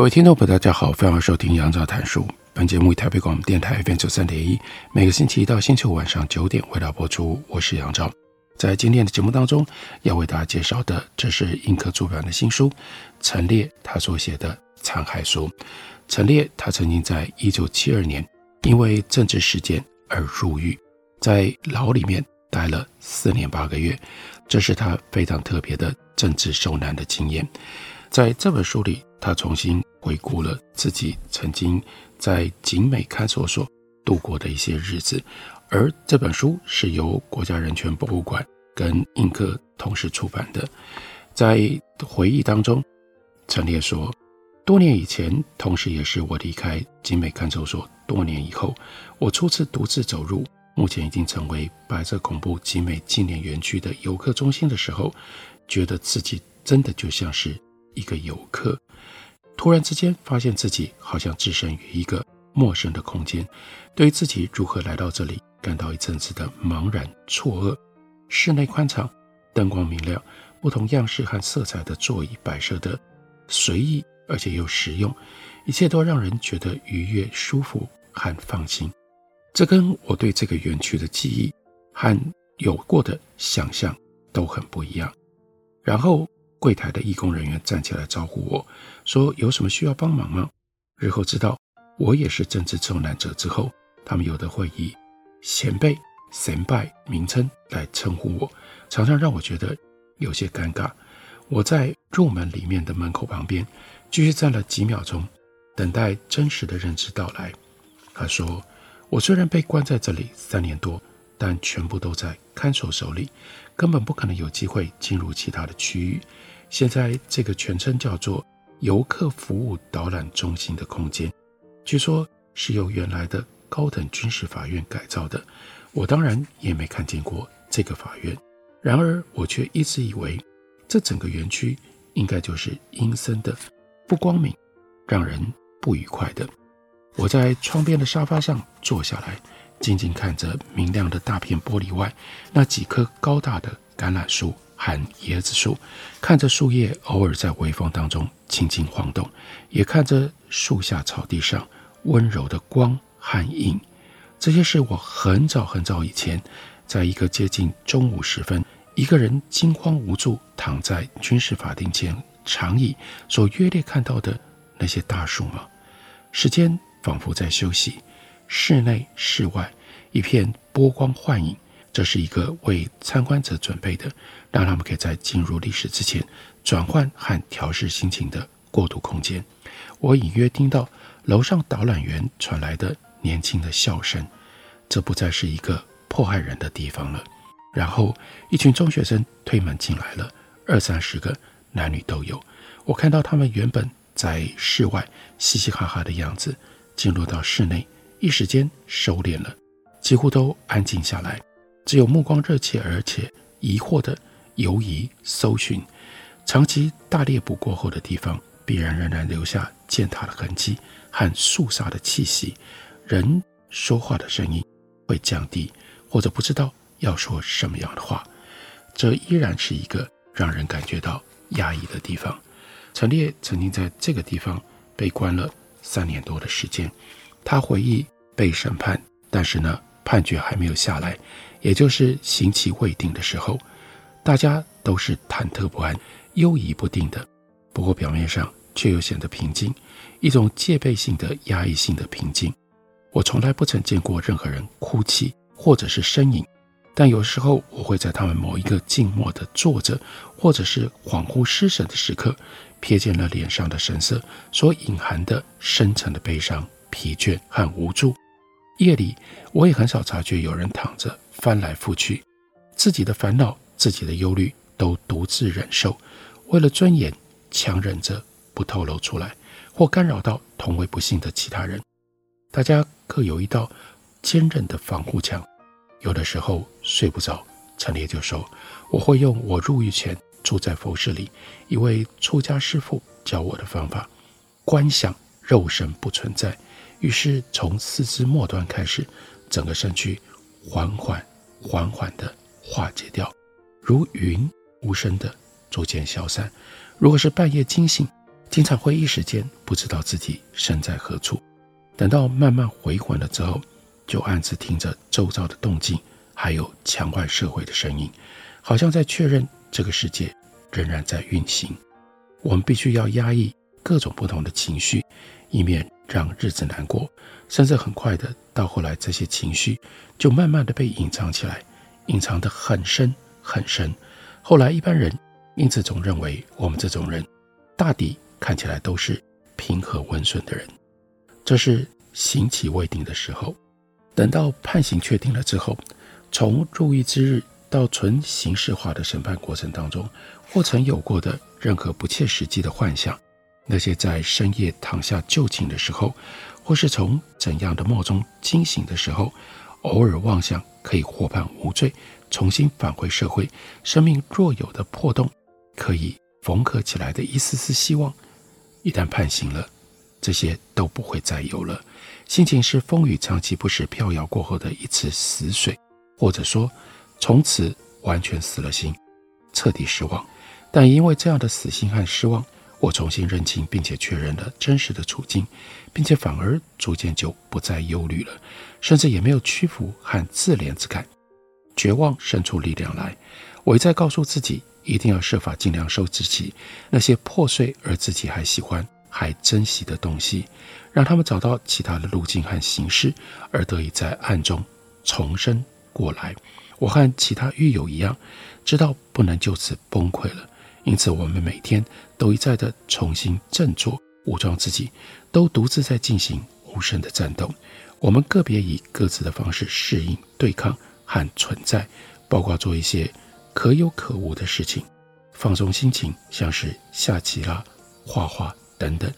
各位听众朋友，大家好，欢迎收听杨照谈书。本节目以台北广播电台 FM 九三点一，每个星期一到星期五晚上九点为大家播出。我是杨照，在今天的节目当中，要为大家介绍的，这是印刻出版的新书，陈列他所写的《残骸书》。陈列他曾经在一九七二年因为政治事件而入狱，在牢里面待了四年八个月，这是他非常特别的政治受难的经验。在这本书里，他重新回顾了自己曾经在景美看守所度过的一些日子，而这本书是由国家人权博物馆跟印刻同时出版的。在回忆当中，陈烈说，多年以前，同时也是我离开景美看守所多年以后，我初次独自走入目前已经成为白色恐怖景美纪念园区的游客中心的时候，觉得自己真的就像是一个游客。突然之间，发现自己好像置身于一个陌生的空间，对于自己如何来到这里，感到一阵子的茫然错愕。室内宽敞，灯光明亮，不同样式和色彩的座椅摆设的随意而且又实用，一切都让人觉得愉悦、舒服和放心。这跟我对这个园区的记忆和有过的想象都很不一样。然后。柜台的义工人员站起来招呼我说：“有什么需要帮忙吗？”日后知道我也是政治受难者之后，他们有的会以前辈、先辈名称来称呼我，常常让我觉得有些尴尬。我在入门里面的门口旁边继续站了几秒钟，等待真实的认知到来。他说：“我虽然被关在这里三年多，但全部都在看守手里，根本不可能有机会进入其他的区域。”现在这个全称叫做游客服务导览中心的空间，据说是由原来的高等军事法院改造的。我当然也没看见过这个法院，然而我却一直以为这整个园区应该就是阴森的、不光明、让人不愉快的。我在窗边的沙发上坐下来，静静看着明亮的大片玻璃外那几棵高大的橄榄树。和椰子树，看着树叶偶尔在微风当中轻轻晃动，也看着树下草地上温柔的光和影。这些是我很早很早以前，在一个接近中午时分，一个人惊慌无助躺在军事法庭前长椅所约略看到的那些大树吗？时间仿佛在休息，室内室外一片波光幻影。这是一个为参观者准备的，让他们可以在进入历史之前转换和调试心情的过渡空间。我隐约听到楼上导览员传来的年轻的笑声，这不再是一个迫害人的地方了。然后，一群中学生推门进来了，二三十个，男女都有。我看到他们原本在室外嘻嘻哈哈的样子，进入到室内，一时间收敛了，几乎都安静下来。只有目光热切而且疑惑的游移搜寻，长期大猎捕过后的地方，必然仍然留下践踏的痕迹和肃杀的气息。人说话的声音会降低，或者不知道要说什么样的话。这依然是一个让人感觉到压抑的地方。陈列曾经在这个地方被关了三年多的时间。他回忆被审判，但是呢，判决还没有下来。也就是刑期未定的时候，大家都是忐忑不安、犹疑不定的。不过表面上却又显得平静，一种戒备性的、压抑性的平静。我从来不曾见过任何人哭泣或者是呻吟，但有时候我会在他们某一个静默的坐着，或者是恍惚失神的时刻，瞥见了脸上的神色所隐含的深沉的悲伤、疲倦和无助。夜里，我也很少察觉有人躺着。翻来覆去，自己的烦恼、自己的忧虑，都独自忍受，为了尊严强忍着不透露出来，或干扰到同为不幸的其他人。大家各有一道坚韧的防护墙。有的时候睡不着，陈列就说：“我会用我入狱前住在佛寺里一位出家师父教我的方法，观想肉身不存在，于是从四肢末端开始，整个身躯缓缓缓缓地化解掉，如云无声地逐渐消散。如果是半夜惊醒，经常会一时间不知道自己身在何处。等到慢慢回魂了之后。”就暗自听着周遭的动静，还有墙外社会的声音，好像在确认这个世界仍然在运行。我们必须要压抑各种不同的情绪，以免让日子难过。甚至很快的，到后来这些情绪就慢慢的被隐藏起来，隐藏得很深很深。后来一般人因此总认为我们这种人，大抵看起来都是平和温顺的人。这是刑期未定的时候。等到判刑确定了之后，从入狱之日到纯形式化的审判过程当中，或曾有过的任何不切实际的幻想，那些在深夜躺下就寝的时候，或是从怎样的梦中惊醒的时候，偶尔妄想可以获判无罪，重新返回社会，生命若有的破洞可以缝合起来的一丝丝希望，一旦判刑了，这些都不会再有了。心情是风雨长期不时飘摇过后的一池死水，或者说从此完全死了心，彻底失望。但因为这样的死心和失望，我重新认清并且确认了真实的处境，并且反而逐渐就不再忧虑了，甚至也没有屈服和自怜之感。绝望生出力量来，我一再告诉自己，一定要设法尽量收拾起那些破碎而自己还喜欢。还珍惜的东西，让他们找到其他的路径和形式，而得以在暗中重生过来。我和其他狱友一样，知道不能就此崩溃了，因此我们每天都一再的重新振作、武装自己，都独自在进行无声的战斗。我们个别以各自的方式适应、对抗和存在，包括做一些可有可无的事情，放松心情，像是下棋啦、画画。等等，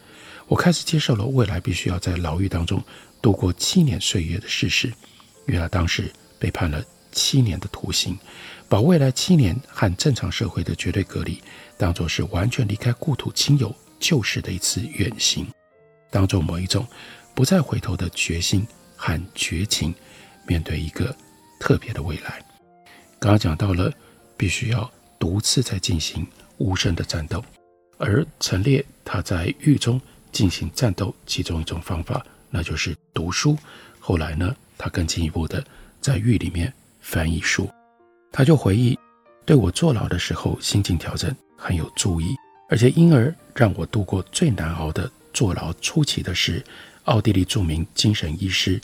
我开始接受了未来必须要在牢狱当中度过七年岁月的事实。原来当时被判了七年的徒刑，把未来七年和正常社会的绝对隔离当作是完全离开故土亲友旧时的一次远行，当作某一种不再回头的决心和绝情，面对一个特别的未来。刚刚讲到了，必须要独自在进行无声的战斗。而陈列他在狱中进行战斗，其中一种方法，那就是读书。后来呢，他更进一步的在狱里面翻译书。他就回忆，对我坐牢的时候心境调整很有助益，而且因而让我度过最难熬的坐牢初期的是奥地利著名精神医师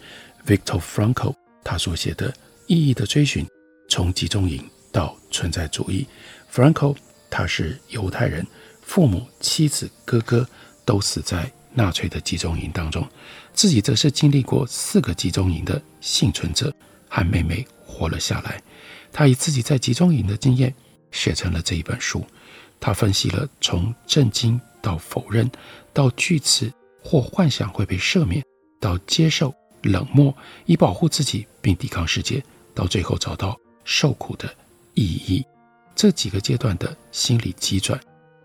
Victor Frankl 他所写的《意义的追寻：从集中营到存在主义》。Frankl 他是犹太人。父母、妻子、哥哥都死在纳粹的集中营当中，自己则是经历过四个集中营的幸存者，和妹妹活了下来。他以自己在集中营的经验写成了这一本书。他分析了从震惊到否认，到惧辞或幻想会被赦免，到接受冷漠以保护自己并抵抗世界，到最后找到受苦的意义，这几个阶段的心理急转。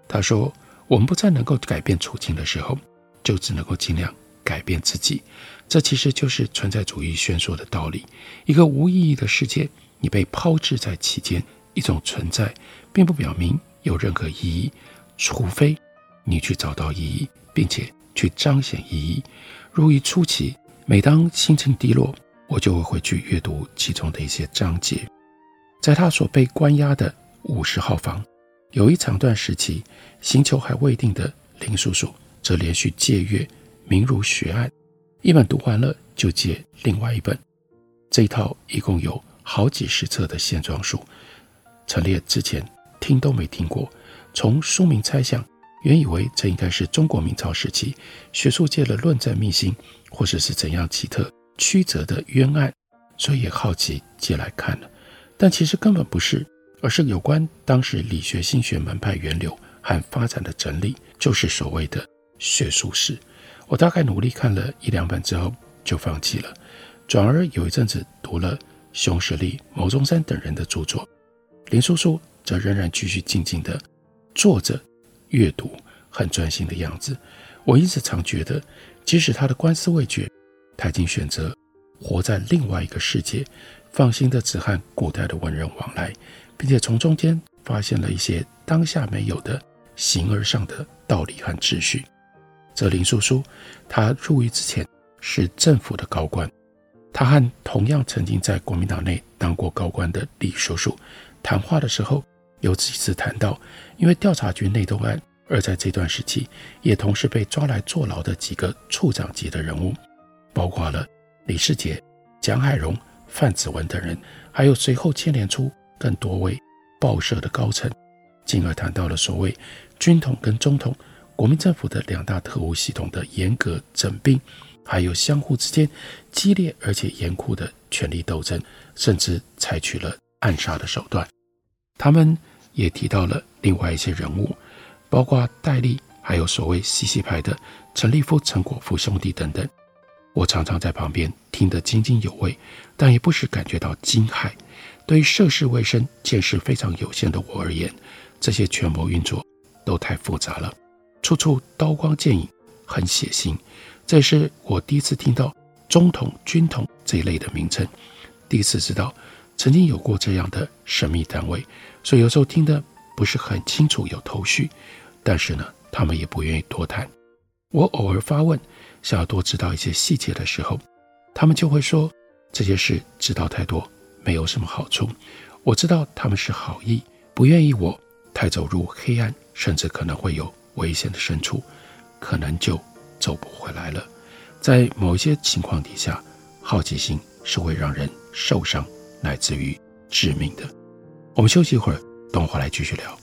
他说：“我们不再能够改变处境的时候，就只能够尽量改变自己。这其实就是存在主义宣说的道理。一个无意义的世界，你被抛掷在其间，一种存在，并不表明有任何意义，除非你去找到意义，并且去彰显意义。如一初期，每当心情低落，我就会回去阅读其中的一些章节。在他所被关押的五十号房。”有一长段时期，刑求还未定的林叔叔则连续借阅《明儒学案》，一本读完了就借另外一本。这一套一共有好几十册的线装书，陈列之前听都没听过。从书名猜想，原以为这应该是中国明朝时期学术界的论战秘辛，或者是怎样奇特曲折的冤案，所以也好奇借来看了。但其实根本不是。而是有关当时理学心学门派源流和发展的整理，就是所谓的学术史。我大概努力看了一两本之后就放弃了，转而有一阵子读了熊十力、牟宗山等人的著作，林叔叔则仍然继续静静地坐着阅读，很专心的样子。我一直常觉得，即使他的官司未决，他已经选择活在另外一个世界，放心的只和古代的文人往来，并且从中间发现了一些当下没有的形而上的道理和秩序。这林叔叔，他入狱之前是政府的高官，他和同样曾经在国民党内当过高官的李叔叔谈话的时候，有几次谈到，因为调查局内斗案，而在这段时期也同时被抓来坐牢的几个处长级的人物，包括了李世杰、蒋海荣、范子文等人，还有随后牵连出更多位报社的高层，进而谈到了所谓军统跟中统。国民政府的两大特务系统的严格整并，还有相互之间激烈而且严酷的权力斗争，甚至采取了暗杀的手段。他们也提到了另外一些人物，包括戴笠，还有所谓西西派的陈立夫、陈果夫兄弟等等。我常常在旁边听得津津有味，但也不时感觉到惊骇。对于涉世未深、见识非常有限的我而言，这些权谋运作都太复杂了。处处刀光剑影，很血腥。这是我第一次听到中统、军统这一类的名称，第一次知道曾经有过这样的神秘单位。所以有时候听得不是很清楚，有头绪。但是呢，他们也不愿意多谈。我偶尔发问，想要多知道一些细节的时候，他们就会说这些事知道太多没有什么好处。我知道他们是好意，不愿意我太走入黑暗，甚至可能会有。危险的深处，可能就走不回来了。在某些情况底下，好奇心是会让人受伤，乃至于致命的。我们休息一会儿，等会回来继续聊。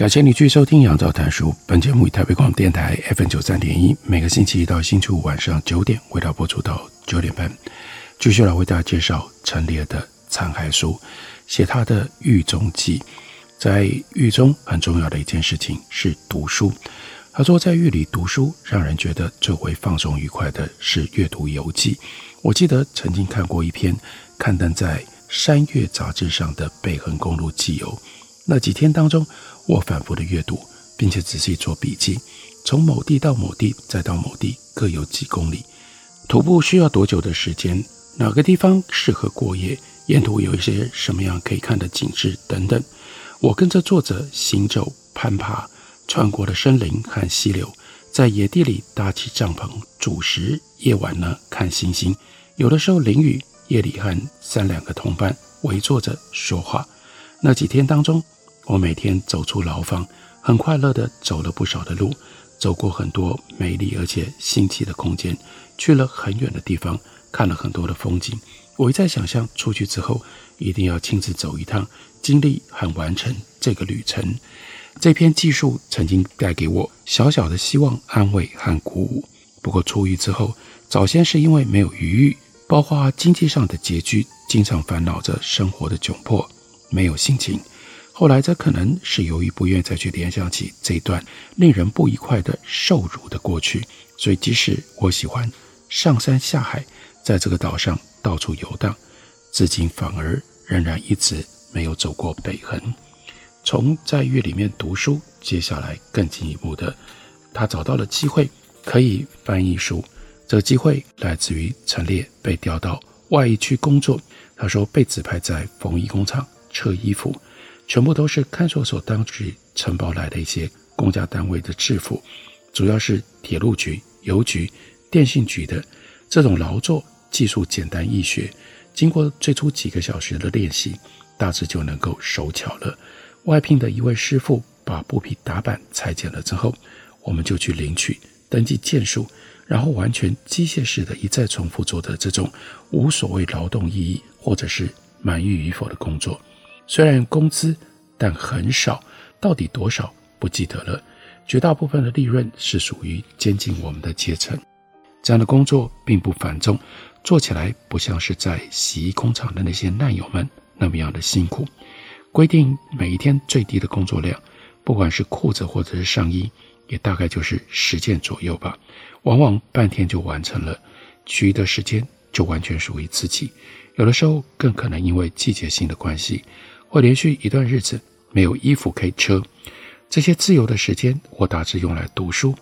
感谢你继续收听《杨照谈书》。本节目以台北广播电台 FM 九三点一，每个星期一到星期五晚上九点，为大家播出到九点半。继续来为大家介绍陈烈的残骸书，写他的狱中记。在狱中很重要的一件事情是读书。他说，在狱里读书，让人觉得最为放松愉快的是阅读游记。我记得曾经看过一篇刊登在《山月》杂志上的北横公路记游。那几天当中，我反复的阅读，并且仔细做笔记。从某地到某地，再到某地，各有几公里。徒步需要多久的时间？哪个地方适合过夜？沿途有一些什么样可以看的景致等等。我跟着作者行走、攀爬，穿过了森林和溪流，在野地里搭起帐篷煮食。夜晚呢，看星星，有的时候淋雨，夜里和三两个同伴围坐着说话。那几天当中，我每天走出牢房，很快乐地走了不少的路，走过很多美丽而且新奇的空间，去了很远的地方，看了很多的风景。我一再想象出去之后，一定要亲自走一趟，经历和完成这个旅程。这篇记述曾经带给我小小的希望、安慰和鼓舞。不过出狱之后，早先是因为没有余裕，包括经济上的拮据，经常烦恼着生活的窘迫，没有心情。后来则可能是由于不愿再去联想起这段令人不愉快的受辱的过去，所以即使我喜欢上山下海，在这个岛上。到处游荡，至今反而仍然一直没有走过北横。从在狱里面读书，接下来更进一步的，他找到了机会可以翻译书。这个机会来自于陈列被调到外役区工作，他说被指派在缝衣工厂车衣服，全部都是看守所当局承包来的一些公家单位的制服，主要是铁路局、邮局、电信局的这种劳作。技术简单易学，经过最初几个小时的练习，大致就能够手巧了。外聘的一位师傅把布匹打板裁剪了之后，我们就去领取、登记件数，然后完全机械式的一再重复做的这种无所谓劳动意义或者是满意与否的工作。虽然工资，但很少，到底多少不记得了。绝大部分的利润是属于监禁我们的阶层。这样的工作并不繁重。做起来不像是在洗衣工厂的那些难友们那么样的辛苦。规定每一天最低的工作量，不管是裤子或者是上衣，也大概就是十件左右吧。往往半天就完成了，其余的时间就完全属于自己。有的时候更可能因为季节性的关系，会连续一段日子没有衣服可以车。这些自由的时间，我大致用来读书。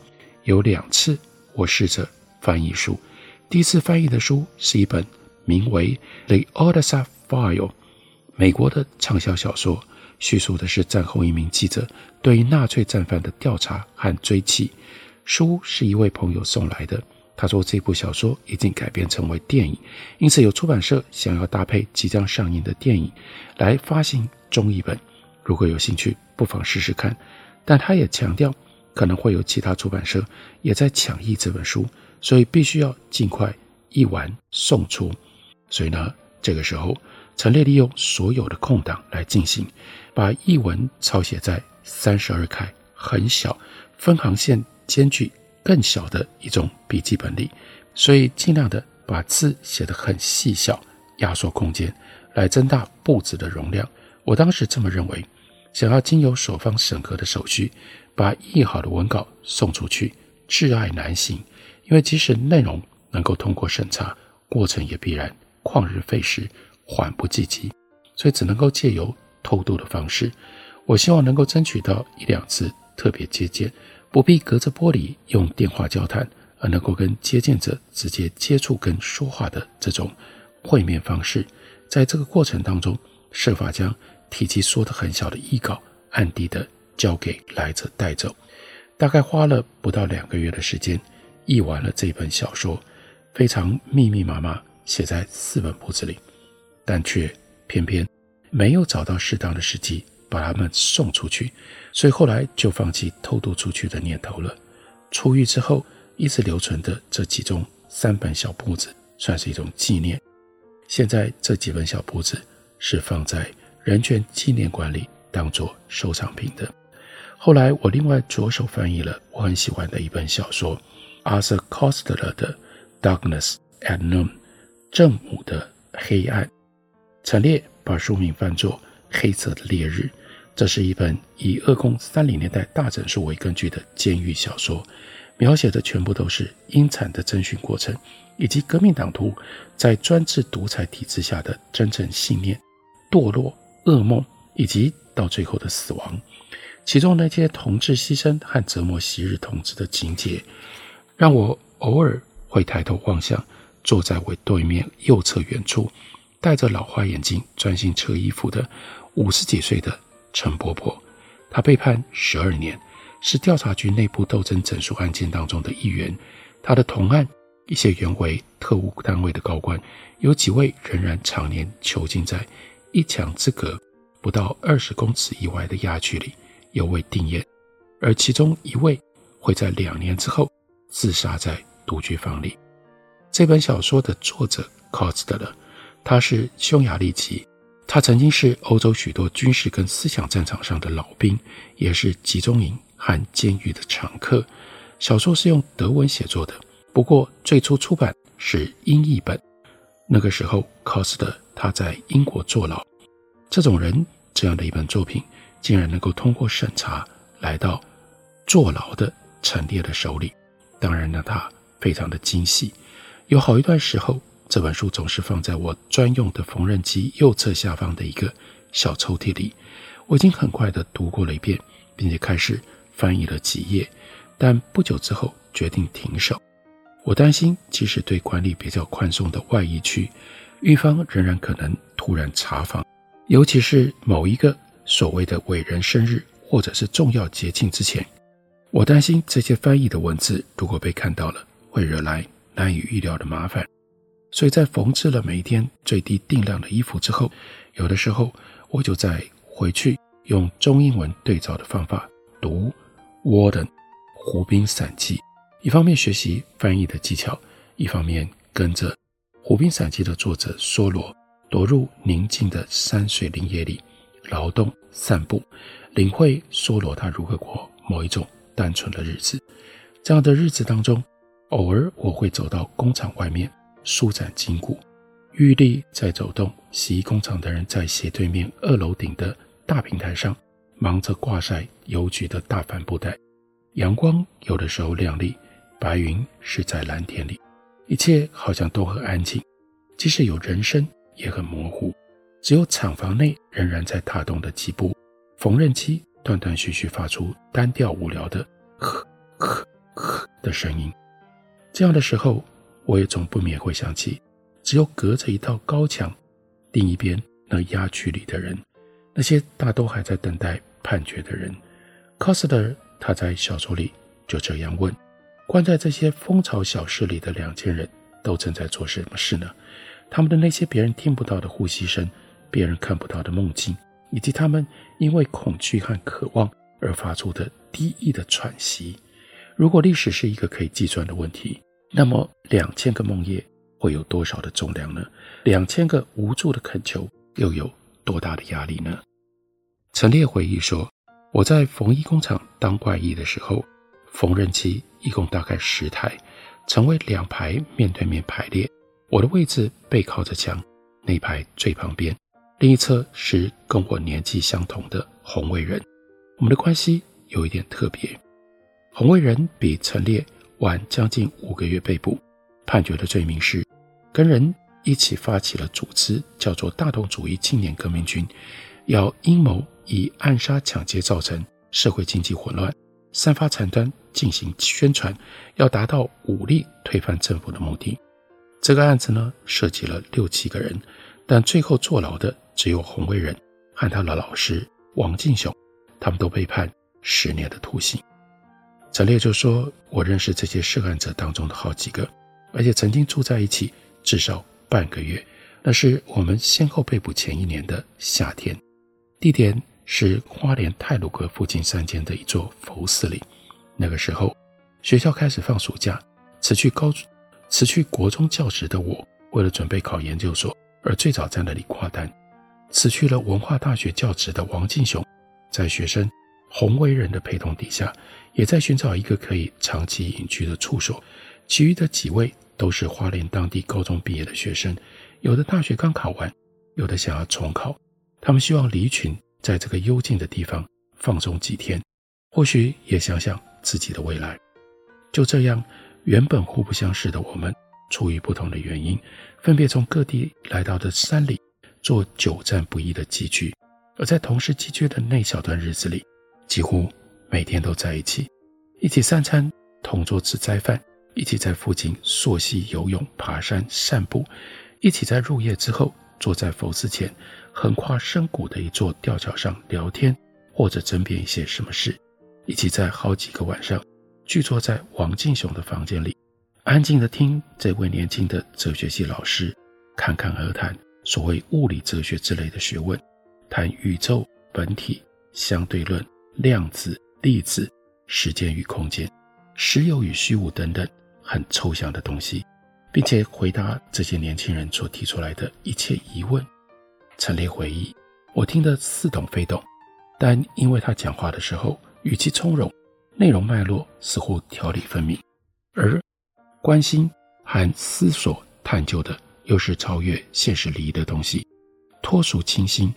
有两次，我试着翻译书。第一次翻译的书是一本名为《The Odessa File》美国的畅销小说，叙述的是战后一名记者对于纳粹战犯的调查和追缉。书是一位朋友送来的，他说这部小说已经改编成为电影，因此有出版社想要搭配即将上映的电影来发行中译本。如果有兴趣，不妨试试看。但他也强调，可能会有其他出版社也在抢译这本书。所以必须要尽快译完送出。所以呢，这个时候陈列利用所有的空档来进行，把译文抄写在三十二开很小、分行线间距更小的一种笔记本里，所以尽量的把字写得很细小，压缩空间来增大簿子的容量。我当时这么认为，想要经由所方审核的手续，把译好的文稿送出去，至爱难行。因为即使内容能够通过审查，过程也必然旷日费时、缓不济急，所以只能够借由偷渡的方式。我希望能够争取到一两次特别接见，不必隔着玻璃用电话交谈，而能够跟接见者直接接触跟说话的这种会面方式。在这个过程当中，设法将体积缩得很小的译稿暗地的交给来者带走，大概花了不到两个月的时间。译完了这本小说，非常密密麻麻写在四本簿子里，但却偏偏没有找到适当的时机把它们送出去，所以后来就放弃偷渡出去的念头了。出狱之后一直留存的这其中三本小簿子，算是一种纪念。现在这几本小簿子是放在人权纪念馆里当做收藏品的。后来我另外着手翻译了我很喜欢的一本小说。Arthur Koestler 的《Darkness at Noon》正午的黑暗，陈列把书名翻作《黑色的烈日》。这是一本以俄共三零年代大整数为根据的监狱小说，描写的全部都是阴惨的侦讯过程，以及革命党徒在专制独裁体制下的真正信念、堕落、噩梦，以及到最后的死亡。其中那些同志牺牲和折磨昔日同志的情节。让我偶尔会抬头望向坐在我对面右侧远处，戴着老花眼镜专心车衣服的五十几岁的陈伯伯。他被判十二年，是调查局内部斗争整肃案件当中的一员。他的同案一些原为特务单位的高官，有几位仍然常年囚禁在一墙之隔不到二十公尺以外的鸭区里，犹未定谳。而其中一位会在两年之后自杀在独居房里。这本小说的作者 Koestler，他是匈牙利籍，他曾经是欧洲许多军事跟思想战场上的老兵，也是集中营和监狱的常客。小说是用德文写作的，不过最初出版是英译本。那个时候，Koestler 他在英国坐牢。这种人这样的一本作品，竟然能够通过审查来到坐牢的陈列的手里，当然呢，他非常的精细。有好一段时候，这本书总是放在我专用的缝纫机右侧下方的一个小抽屉里。我已经很快地读过了一遍，并且开始翻译了几页，但不久之后决定停手。我担心，即使对管理比较宽松的外役区，狱方仍然可能突然查访，尤其是某一个所谓的伟人生日或者是重要节庆之前。我担心这些翻译的文字如果被看到了，会惹来。难以预料的麻烦，所以在缝制了每一天最低定量的衣服之后，有的时候我就再回去用中英文对照的方法读《Warden》《湖滨散记》，一方面学习翻译的技巧，一方面跟着《湖滨散记》的作者梭罗躲入宁静的山水林野里劳动散步，领会梭罗他如何过某一种单纯的日子。这样的日子当中。偶尔我会走到工厂外面舒展筋骨，玉立在走动。洗衣工厂的人在斜对面二楼顶的大平台上忙着挂晒邮局的大帆布袋。阳光有的时候亮丽，白云是在蓝天里，一切好像都很安静，即使有人声也很模糊。只有厂房内仍然在踏动的几部缝纫机断断续续发出单调无聊的“咳咳咳”的声音。这样的时候，我也总不免会想起，只有隔着一道高墙，另一边那鸭区里的人，那些大都还在等待判决的人。c o s t e r 他在小说里就这样问：关在这些蜂巢小室里的两千人都正在做什么事呢？他们的那些别人听不到的呼吸声，别人看不到的梦境，以及他们因为恐惧和渴望而发出的低意的喘息。如果历史是一个可以计算的问题，那么，两千个梦夜会有多少的重量呢？两千个无助的恳求又有多大的压力呢？陈列回忆说：“我在缝衣工厂当外役的时候，缝纫机一共大概十台，成为两排面对面排列。我的位置背靠着墙，那排最旁边，另一侧是跟我年纪相同的红卫人。我们的关系有一点特别，红卫人比陈列。”晚将近五个月被捕，判决的罪名是跟人一起发起了组织，叫做大同主义青年革命军，要阴谋以暗杀抢劫造成社会经济混乱，散发残端进行宣传，要达到武力推翻政府的目的。这个案子呢，涉及了六七个人，但最后坐牢的只有洪卫仁和他的老师王进雄，他们都被判十年的徒刑。陈列就说：“我认识这些涉案者当中的好几个，而且曾经住在一起至少半个月。那是我们先后被捕前一年的夏天，地点是花莲太鲁阁附近山间的一座佛寺里。那个时候，学校开始放暑假，辞去高辞去国中教职的我，为了准备考研究所，而最早在那里挂单。辞去了文化大学教职的王进雄，在学生洪威仁的陪同底下。”也在寻找一个可以长期隐居的处所，其余的几位都是花莲当地高中毕业的学生，有的大学刚考完，有的想要重考。他们希望离群，在这个幽静的地方放松几天，或许也想想自己的未来。就这样，原本互不相识的我们，出于不同的原因，分别从各地来到的山里做久战不易的寄居，而在同时寄居的那小段日子里，几乎。每天都在一起，一起三餐，同桌吃斋饭，一起在附近溯溪游泳、爬山、散步，一起在入夜之后坐在佛寺前横跨深谷的一座吊桥上聊天，或者争辩一些什么事，一起在好几个晚上聚坐在王敬雄的房间里，安静地听这位年轻的哲学系老师侃侃而谈所谓物理哲学之类的学问，谈宇宙本体、相对论、量子、粒子、时间与空间、实有与虚无等等很抽象的东西，并且回答这些年轻人所提出来的一切疑问。陈列回忆，我听得似懂非懂，但因为他讲话的时候语气从容，内容脉络似乎条理分明，而关心和思索探究的又是超越现实利益的东西，脱俗清新，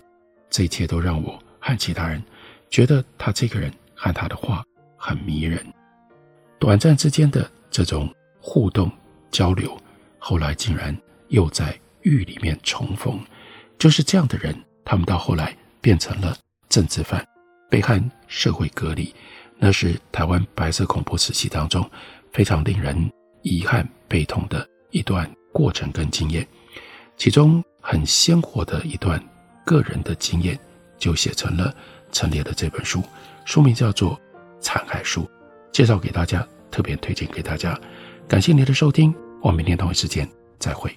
这一切都让我和其他人觉得他这个人和他的话很迷人。短暂之间的这种互动交流，后来竟然又在狱里面重逢。就是这样的人，他们到后来变成了政治犯，被和社会隔离。那是台湾白色恐怖时期当中非常令人遗憾、悲痛的一段过程跟经验。其中很鲜活的一段个人的经验，就写成了陈列的这本书，书名叫做《残骸书》，介绍给大家，特别推荐给大家。感谢您的收听，我们明天同一时间再会。